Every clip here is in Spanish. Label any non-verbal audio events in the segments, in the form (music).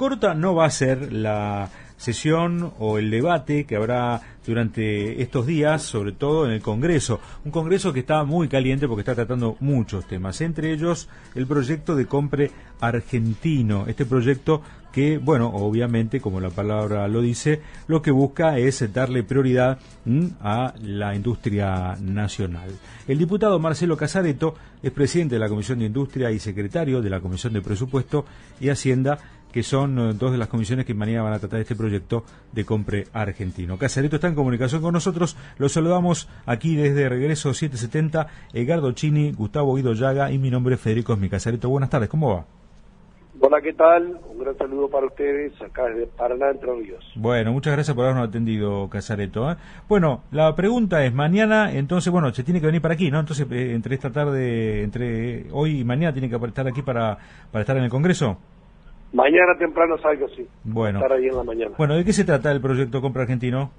corta no va a ser la sesión o el debate que habrá durante estos días, sobre todo en el Congreso. Un Congreso que está muy caliente porque está tratando muchos temas, entre ellos el proyecto de compre argentino. Este proyecto que, bueno, obviamente, como la palabra lo dice, lo que busca es darle prioridad a la industria nacional. El diputado Marcelo Casareto es presidente de la Comisión de Industria y secretario de la Comisión de Presupuesto y Hacienda, que son eh, dos de las comisiones que mañana van a tratar este proyecto de compre argentino. Casareto está en comunicación con nosotros. Los saludamos aquí desde Regreso 770, Edgardo Chini, Gustavo Guido Llaga y mi nombre es Federico Esmi. Casareto, buenas tardes, ¿cómo va? Hola, ¿qué tal? Un gran saludo para ustedes acá desde Paraná, Entre Ríos. Bueno, muchas gracias por habernos atendido, Casareto. ¿eh? Bueno, la pregunta es, mañana, entonces, bueno, se tiene que venir para aquí, ¿no? Entonces, eh, entre esta tarde, entre hoy y mañana, tiene que estar aquí para, para estar en el Congreso. Mañana temprano salgo, sí. Bueno. Estar ahí en la mañana. Bueno, ¿de qué se trata el proyecto Compra Argentino?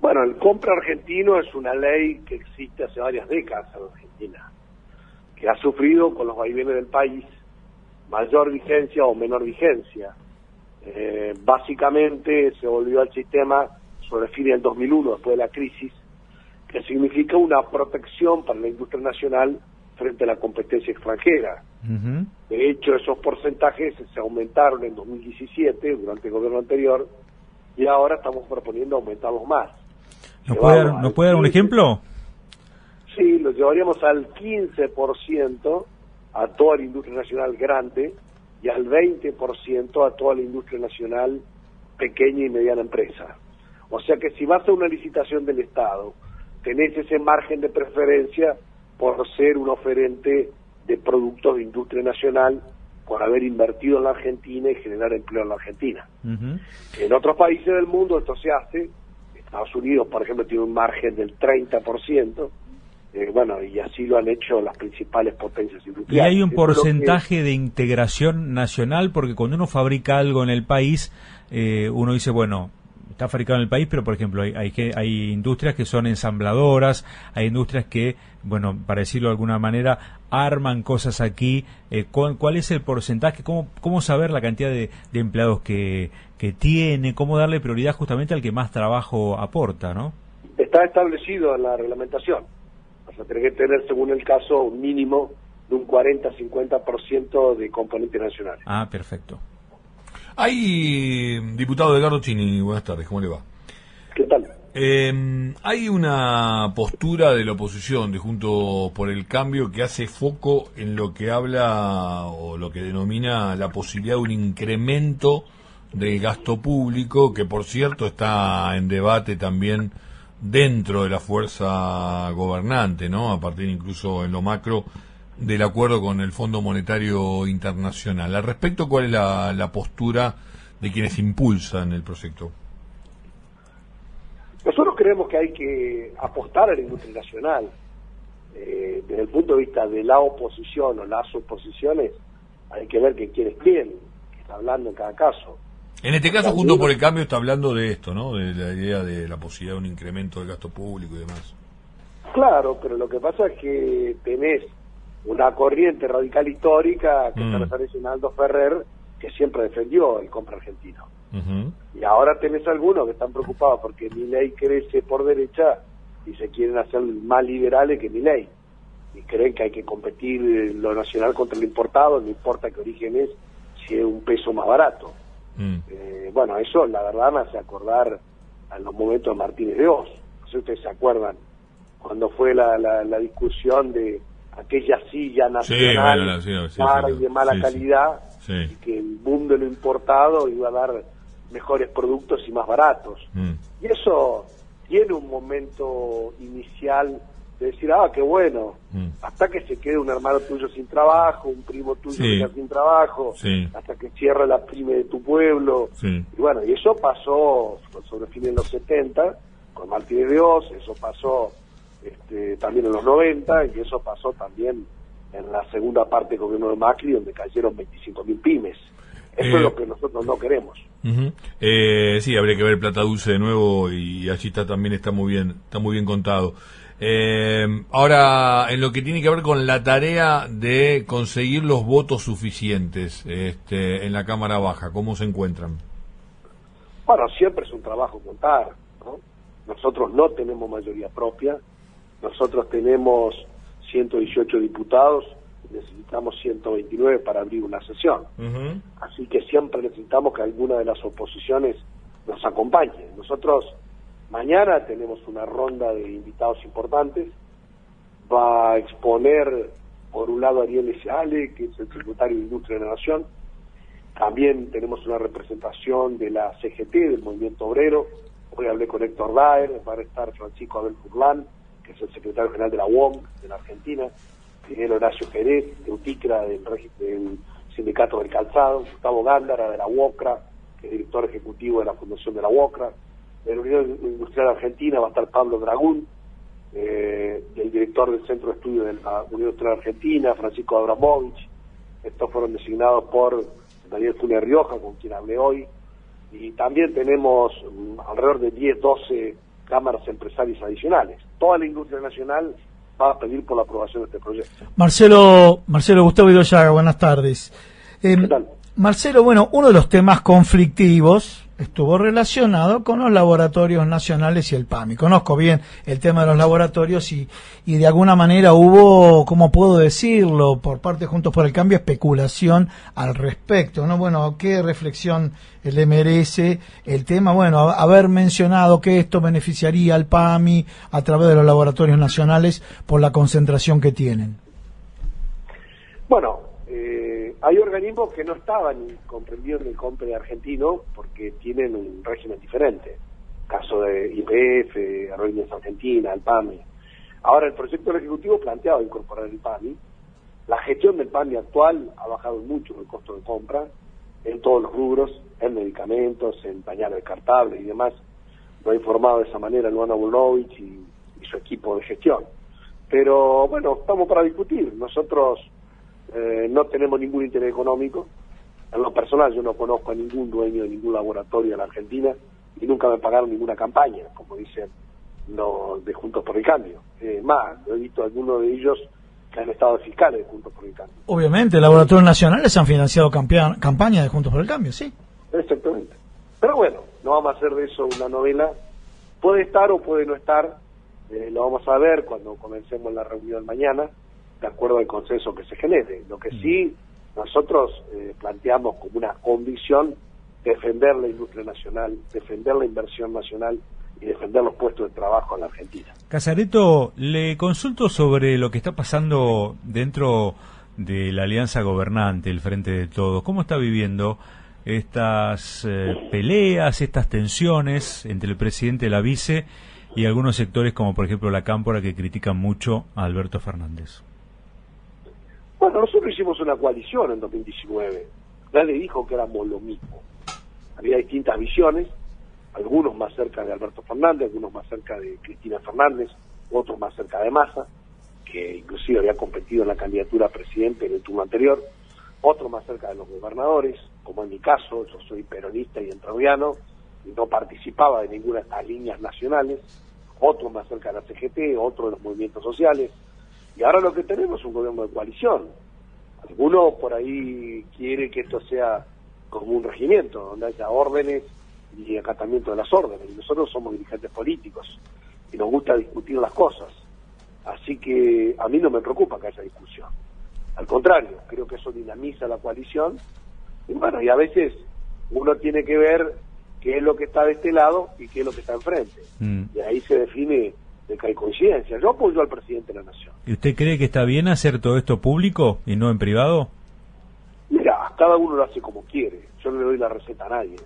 Bueno, el Compra Argentino es una ley que existe hace varias décadas en Argentina, que ha sufrido con los vaivenes del país mayor vigencia o menor vigencia. Eh, básicamente se volvió al sistema sobre fin del 2001, después de la crisis, que significa una protección para la industria nacional frente a la competencia extranjera. De hecho, esos porcentajes se aumentaron en 2017, durante el gobierno anterior, y ahora estamos proponiendo aumentarlos más. ¿Nos puede, dar, ¿nos puede dar un ejemplo? Sí, lo llevaríamos al 15% a toda la industria nacional grande y al 20% a toda la industria nacional pequeña y mediana empresa. O sea que si vas a una licitación del Estado, tenés ese margen de preferencia por ser un oferente de productos de industria nacional, por haber invertido en la Argentina y generar empleo en la Argentina. En otros países del mundo esto se hace, Estados Unidos, por ejemplo, tiene un margen del 30%, eh, bueno, y así lo han hecho las principales potencias industriales. ¿Y hay un porcentaje de integración nacional? Porque cuando uno fabrica algo en el país, eh, uno dice, bueno, está fabricado en el país, pero por ejemplo hay, hay, hay industrias que son ensambladoras, hay industrias que, bueno, para decirlo de alguna manera, arman cosas aquí. Eh, ¿Cuál es el porcentaje? ¿Cómo, cómo saber la cantidad de, empleados que, que tiene? ¿Cómo darle prioridad justamente al que más trabajo aporta, no? Está establecido en la reglamentación. O sea, tiene que tener, según el caso, un mínimo de un 40-50% de componente nacional. Ah, perfecto. Hay, diputado Edgardo Chini, buenas tardes, ¿cómo le va? ¿Qué tal? Eh, hay una postura de la oposición de Juntos por el Cambio que hace foco en lo que habla o lo que denomina la posibilidad de un incremento del gasto público, que por cierto está en debate también dentro de la fuerza gobernante, ¿no? A partir incluso en lo macro del acuerdo con el Fondo Monetario Internacional. Al respecto, ¿cuál es la, postura de quienes impulsan el proyecto? Nosotros creemos que hay que apostar a la industria nacional. Eh, desde el punto de vista de la oposición o las oposiciones, hay que ver que quién es quién, que está hablando en cada caso. En este caso, junto por el cambio, está hablando de esto, ¿no? De la idea de la posibilidad de un incremento del gasto público y demás. Claro, pero lo que pasa es que tenés una corriente radical histórica que se refiere a Aldo Ferrer, que siempre defendió el compra argentino. Y ahora tenés algunos que están preocupados porque mi ley crece por derecha y se quieren hacer más liberales que mi ley. Y creen que hay que competir lo nacional contra lo importado, no importa qué origen es, si es un peso más barato. Mm. Eh, bueno, eso la verdad me hace acordar a los momentos de Martínez de Oz. No sé si ustedes se acuerdan, cuando fue la, la discusión de aquella silla nacional y de mala calidad y que el boom de lo importado iba a dar mejores productos y más baratos. Mm. Y eso tiene un momento inicial de decir, ah, qué bueno, mm. hasta que se quede un hermano tuyo sin trabajo, un primo tuyo sin trabajo, hasta que cierre la pyme de tu pueblo. Y bueno, y eso pasó sobre fines de los 70 con Martínez de Oz, eso pasó este, también en los 90 y eso pasó también en la segunda parte del gobierno de Macri donde cayeron 25.000 pymes. Eso es eh, lo que nosotros no queremos. eh, sí, habría que ver Plata Dulce de nuevo y allí está también está muy bien está muy bien contado. Eh, ahora, en lo que tiene que ver con la tarea de conseguir los votos suficientes este, en la Cámara Baja, ¿cómo se encuentran? Bueno, siempre es un trabajo contar. ¿no? Nosotros no tenemos mayoría propia, nosotros tenemos 118 diputados, necesitamos 129 para abrir una sesión. Así que siempre necesitamos que alguna de las oposiciones nos acompañe. Nosotros Mañana tenemos una ronda de invitados importantes. Va a exponer, por un lado, Ariel Eseale, que es el secretario de Industria de la Nación. También tenemos una representación de la CGT, del Movimiento Obrero. Hoy hablé con Héctor Daer, va a estar Francisco Abel Furlán, que es el secretario general de la UOM de la Argentina, Miguel Horacio Jerez, de UTICRA, del, Sindicato del Calzado, Gustavo Gándara, de la UOCRA, que es director ejecutivo de la Fundación de la UOCRA, de la Unión Industrial Argentina va a estar Pablo Dragún, eh, el director del Centro de Estudio de la Unión Industrial Argentina, Francisco Abramovich. Estos fueron designados por Daniel Funes Rioja, con quien hablé hoy. Y también tenemos mm, alrededor de 10, 12 cámaras empresarias adicionales. Toda la industria nacional va a pedir por la aprobación de este proyecto. Marcelo, Marcelo Gustavo Idoyaga, buenas tardes. ¿Qué em, tal? Marcelo, bueno, uno de los temas conflictivos estuvo relacionado con los laboratorios nacionales y el PAMI. Conozco bien el tema de los laboratorios y, y de alguna manera hubo, ¿cómo puedo decirlo?, por parte Juntos por el Cambio, especulación al respecto, ¿no? Bueno, ¿qué reflexión le merece el tema? Bueno, haber mencionado que esto beneficiaría al PAMI a través de los laboratorios nacionales por la concentración que tienen. Bueno, hay organismos que no estaban comprendidos en el COMPRE argentino porque tienen un régimen diferente. Caso de IPF, Aerolíneas Argentina, el PAMI. Ahora, el proyecto del Ejecutivo planteaba incorporar el PAMI. La gestión del PAMI actual ha bajado mucho el costo de compra en todos los rubros, en medicamentos, en pañales descartables y demás. Lo ha informado de esa manera Luana Bulovich y su equipo de gestión. Pero bueno, estamos para discutir. Nosotros eh, no tenemos ningún interés económico. En lo personal yo no conozco a ningún dueño de ningún laboratorio en la Argentina y nunca me pagaron ninguna campaña, como dicen los de Juntos por el Cambio. Eh, más, he visto algunos de ellos que han estado fiscales de Juntos por el Cambio. Obviamente, laboratorios nacionales han financiado campañas de Juntos por el Cambio, sí. Exactamente. Pero bueno, no vamos a hacer de eso una novela. Puede estar o puede no estar, eh, lo vamos a ver cuando comencemos la reunión mañana de acuerdo al consenso que se genere. Lo que sí nosotros eh, planteamos como una condición defender la industria nacional, defender la inversión nacional y defender los puestos de trabajo en la Argentina. Casareto, le consulto sobre lo que está pasando dentro de la alianza gobernante, el Frente de Todos. ¿Cómo está viviendo estas eh, peleas, estas tensiones entre el presidente y la vice y algunos sectores como por ejemplo la Cámpora que critican mucho a Alberto Fernández? Bueno, nosotros hicimos una coalición en 2019. Nadie dijo que éramos lo mismo. Había distintas visiones, algunos más cerca de Alberto Fernández, algunos más cerca de Cristina Fernández, otros más cerca de Massa, que inclusive había competido en la candidatura a presidente en el turno anterior, otros más cerca de los gobernadores, como en mi caso, yo soy peronista y entroviano, y no participaba de ninguna de estas líneas nacionales, otros más cerca de la CGT, otros de los movimientos sociales, y ahora lo que tenemos es un gobierno de coalición. Alguno por ahí quiere que esto sea como un regimiento, donde haya órdenes y acatamiento de las órdenes. Y nosotros somos dirigentes políticos y nos gusta discutir las cosas. Así que a mí no me preocupa que haya discusión. Al contrario, creo que eso dinamiza la coalición. Y bueno, y a veces uno tiene que ver qué es lo que está de este lado y qué es lo que está enfrente. Mm. Y ahí se define de que hay coincidencia. Yo apoyo al presidente de la Nación. ¿Y usted cree que está bien hacer todo esto público y no en privado? Mira, cada uno lo hace como quiere. Yo no le doy la receta a nadie.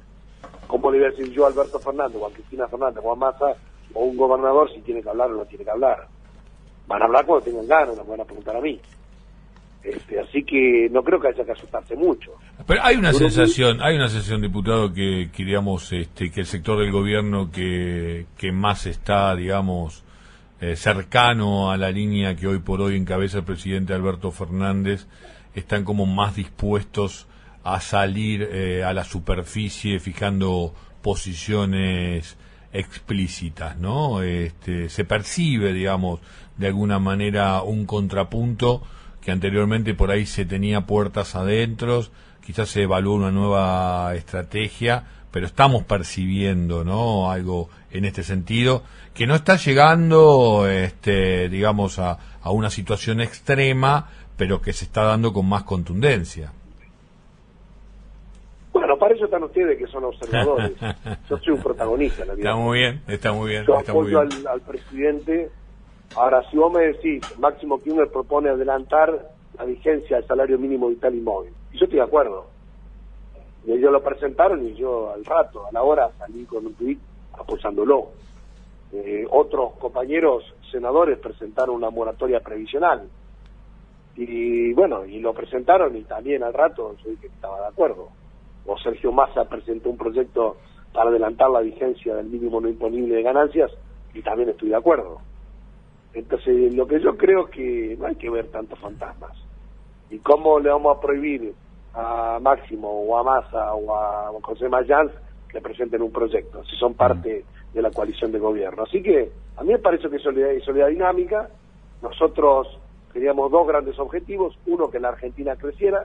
¿Cómo le voy a decir yo a Alberto Fernández o a Cristina Fernández o a Massa o a un gobernador si tiene que hablar o no tiene que hablar? Van a hablar cuando tengan ganas, no me van a preguntar a mí. Este, así que no creo que haya que asustarse mucho. Pero hay una sensación, hay una sensación, diputado, que, que este, que el sector del gobierno que, que más está, digamos, eh, cercano a la línea que hoy por hoy encabeza el presidente Alberto Fernández, están como más dispuestos a salir eh, a la superficie fijando posiciones explícitas, ¿no? Este, se percibe, digamos, de alguna manera un contrapunto que anteriormente por ahí se tenía puertas adentro, quizás se evaluó una nueva estrategia, pero estamos percibiendo, ¿no? Algo en este sentido que no está llegando, este, digamos, a, a una situación extrema, pero que se está dando con más contundencia. Bueno, para eso están ustedes que son observadores. (laughs) Yo soy un protagonista la vida. Está muy bien, está muy bien. Yo está apoyo muy bien. Al, al, presidente. Ahora, si vos me decís, Máximo Kirchner propone adelantar la vigencia del salario mínimo vital y móvil. Y yo estoy de acuerdo. Y ellos lo presentaron y yo al rato, a la hora, salí con un tuit apoyándolo. Eh, otros compañeros senadores presentaron una moratoria previsional. Y bueno, y lo presentaron y también al rato yo dije que estaba de acuerdo. O Sergio Massa presentó un proyecto para adelantar la vigencia del mínimo no imponible de ganancias y también estoy de acuerdo. Entonces, lo que yo creo que no hay que ver tantos fantasmas. ¿Y cómo le vamos a prohibir a Máximo o a Massa o a José Mayans que presenten un proyecto, si son parte de la coalición de gobierno? Así que a mí me parece que es solidaridad, solidaridad dinámica. Nosotros queríamos dos grandes objetivos. Uno, que la Argentina creciera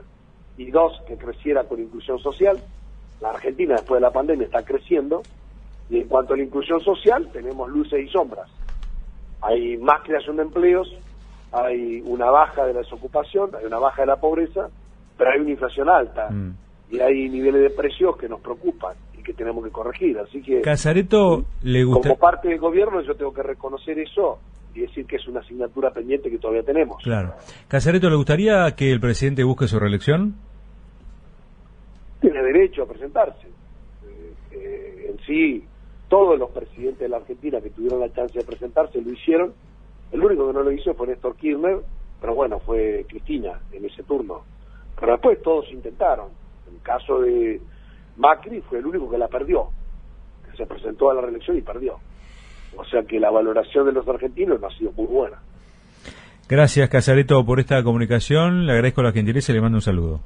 y dos, que creciera con inclusión social. La Argentina después de la pandemia está creciendo y en cuanto a la inclusión social tenemos luces y sombras. Hay más creación de empleos, hay una baja de la desocupación, hay una baja de la pobreza, pero hay una inflación alta mm. y hay niveles de precios que nos preocupan y que tenemos que corregir. Así que Casareto le gusta... como parte del gobierno yo tengo que reconocer eso y decir que es una asignatura pendiente que todavía tenemos. Claro. Casareto, ¿le gustaría que el presidente busque su reelección? Tiene derecho a presentarse. Eh, eh, en sí, todos los presidentes de la Argentina que tuvieron la chance de presentarse lo hicieron. El único que no lo hizo fue Néstor Kirchner, pero bueno, fue Cristina en ese turno. Pero después todos intentaron. En el caso de Macri fue el único que la perdió, que se presentó a la reelección y perdió. O sea que la valoración de los argentinos no ha sido muy buena. Gracias, Casareto, por esta comunicación. Le agradezco la gentileza y le mando un saludo.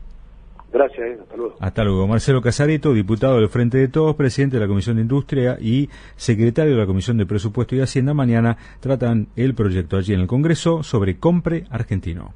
Gracias, eh. hasta luego. Hasta luego. Marcelo Casareto, diputado del Frente de Todos, presidente de la Comisión de Industria y secretario de la Comisión de Presupuesto y Hacienda. Mañana tratan el proyecto allí en el Congreso sobre Compre Argentino.